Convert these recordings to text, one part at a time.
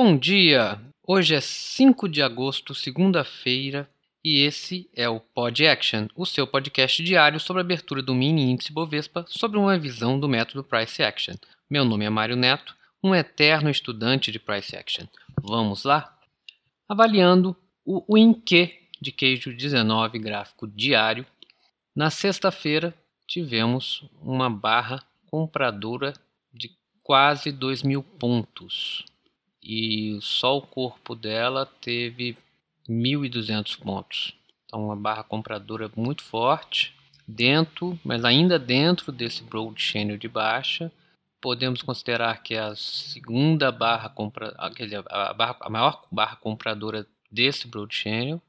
Bom dia! Hoje é 5 de agosto, segunda-feira, e esse é o Pod Action, o seu podcast diário sobre a abertura do mini índice Bovespa sobre uma visão do método Price Action. Meu nome é Mário Neto, um eterno estudante de Price Action. Vamos lá? Avaliando o Winque de queijo 19 gráfico diário, na sexta-feira tivemos uma barra compradora de quase 2 mil pontos e só o corpo dela teve 1.200 pontos. Então, uma barra compradora muito forte, dentro, mas ainda dentro desse broad channel de baixa. Podemos considerar que é a segunda barra compra, a, barra, a maior barra compradora desse broad channel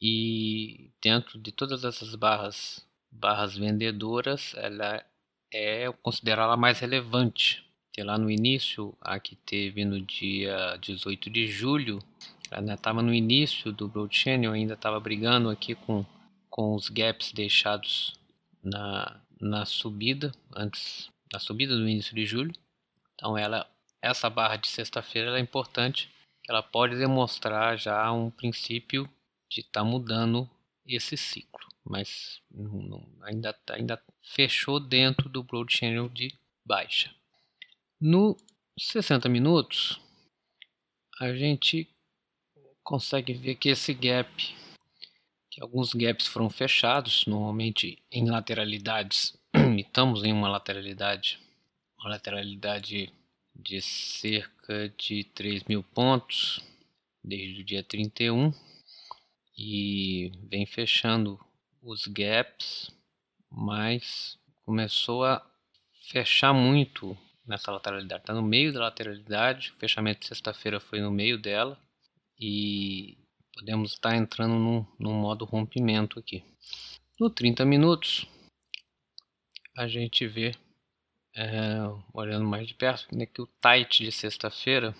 e dentro de todas essas barras barras vendedoras, ela é considerada mais relevante que lá no início, a que teve no dia 18 de julho, ela estava no início do Broad Channel, ainda estava brigando aqui com, com os gaps deixados na, na subida, antes da subida do início de julho. Então ela, essa barra de sexta-feira é importante, ela pode demonstrar já um princípio de estar tá mudando esse ciclo, mas não, não, ainda, ainda fechou dentro do Broad Channel de baixa. No 60 minutos, a gente consegue ver que esse gap, que alguns gaps foram fechados, normalmente em lateralidades, estamos em uma lateralidade, uma lateralidade de cerca de 3 mil pontos desde o dia 31 e vem fechando os gaps, mas começou a fechar muito nessa lateralidade. Está no meio da lateralidade, o fechamento de sexta-feira foi no meio dela e podemos estar entrando num, num modo rompimento aqui. No 30 minutos, a gente vê, é, olhando mais de perto, né, que o tight de sexta-feira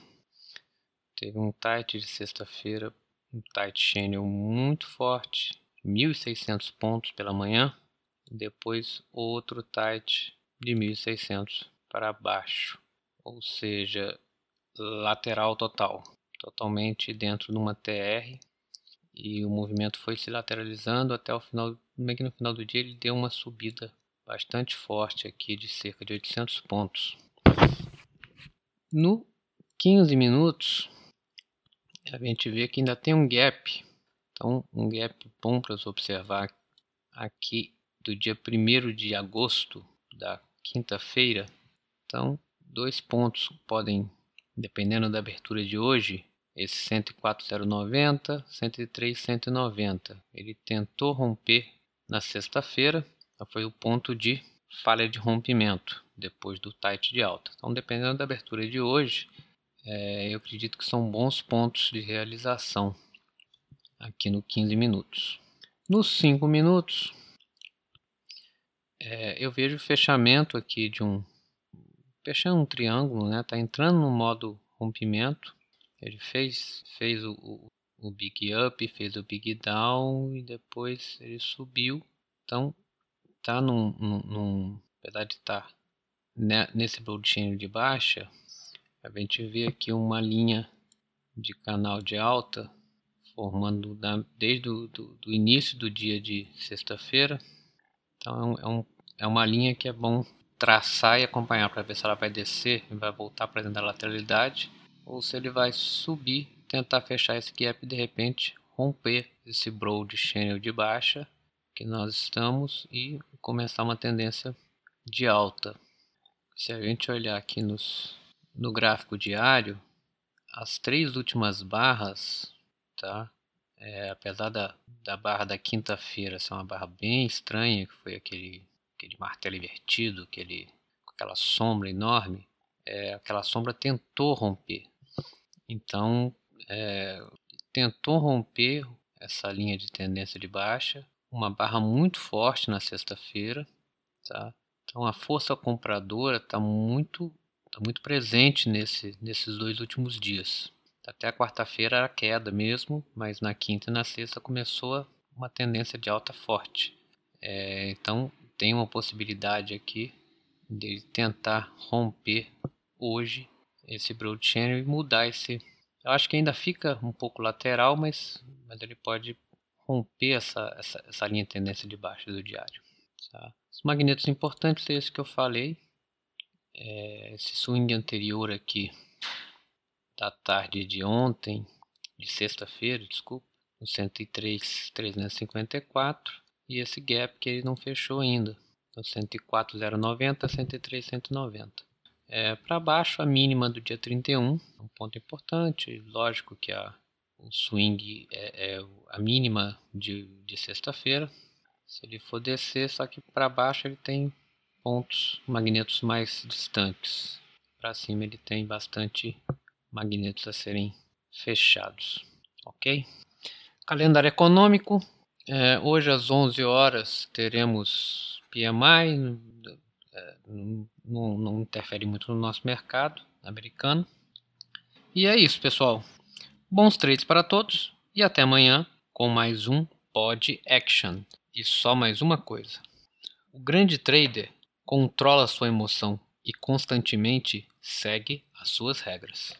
teve um tight de sexta-feira, um tight channel muito forte, 1.600 pontos pela manhã, depois outro tight de 1.600 para baixo, ou seja, lateral total, totalmente dentro de uma TR e o movimento foi se lateralizando até o final, meio que no final do dia ele deu uma subida bastante forte aqui de cerca de 800 pontos. No 15 minutos a gente vê que ainda tem um gap, então um gap bom para observar aqui do dia 1 de agosto da quinta-feira então, dois pontos podem, dependendo da abertura de hoje, esse 104,090, 103,190. Ele tentou romper na sexta-feira, foi o ponto de falha de rompimento depois do tight de alta. Então, dependendo da abertura de hoje, é, eu acredito que são bons pontos de realização aqui no 15 minutos. Nos 5 minutos, é, eu vejo o fechamento aqui de um fechando um triângulo, né? Tá entrando no modo rompimento. Ele fez, fez o, o, o big up, fez o big down e depois ele subiu. Então tá num, num, num apesar de estar tá nesse blockchain de baixa, a gente vê aqui uma linha de canal de alta formando da, desde o do, do início do dia de sexta-feira. Então é, um, é uma linha que é bom traçar e acompanhar para ver se ela vai descer e vai voltar para dentro da lateralidade ou se ele vai subir, tentar fechar esse gap e de repente romper esse broad channel de baixa que nós estamos e começar uma tendência de alta. Se a gente olhar aqui nos, no gráfico diário, as três últimas barras, tá? É, apesar da, da barra da quinta-feira ser uma barra bem estranha, que foi aquele aquele martelo invertido, aquele, aquela sombra enorme, é, aquela sombra tentou romper. Então, é, tentou romper essa linha de tendência de baixa, uma barra muito forte na sexta-feira, tá? Então a força compradora está muito, tá muito presente nesse, nesses dois últimos dias. Até a quarta-feira era queda mesmo, mas na quinta e na sexta começou uma tendência de alta forte. É, então tem uma possibilidade aqui de tentar romper hoje esse broad channel e mudar esse, Eu acho que ainda fica um pouco lateral, mas, mas ele pode romper essa, essa, essa linha de tendência de baixa do diário. Tá? Os magnetos importantes é esse que eu falei. É, esse swing anterior aqui da tarde de ontem, de sexta-feira, desculpa, no 103,354 e esse gap que ele não fechou ainda, no 104,090, 103,190. É, Para baixo, a mínima do dia 31, um ponto importante. Lógico que a, o swing é, é a mínima de, de sexta-feira. Se ele for descer, só que para baixo ele tem pontos, magnetos mais distantes. Para cima ele tem bastante magnetos a serem fechados. Ok? Calendário econômico. É, hoje às 11 horas teremos PMI, é, não, não interfere muito no nosso mercado americano. E é isso, pessoal. Bons trades para todos e até amanhã com mais um Pod Action. E só mais uma coisa: o grande trader controla sua emoção e constantemente segue as suas regras.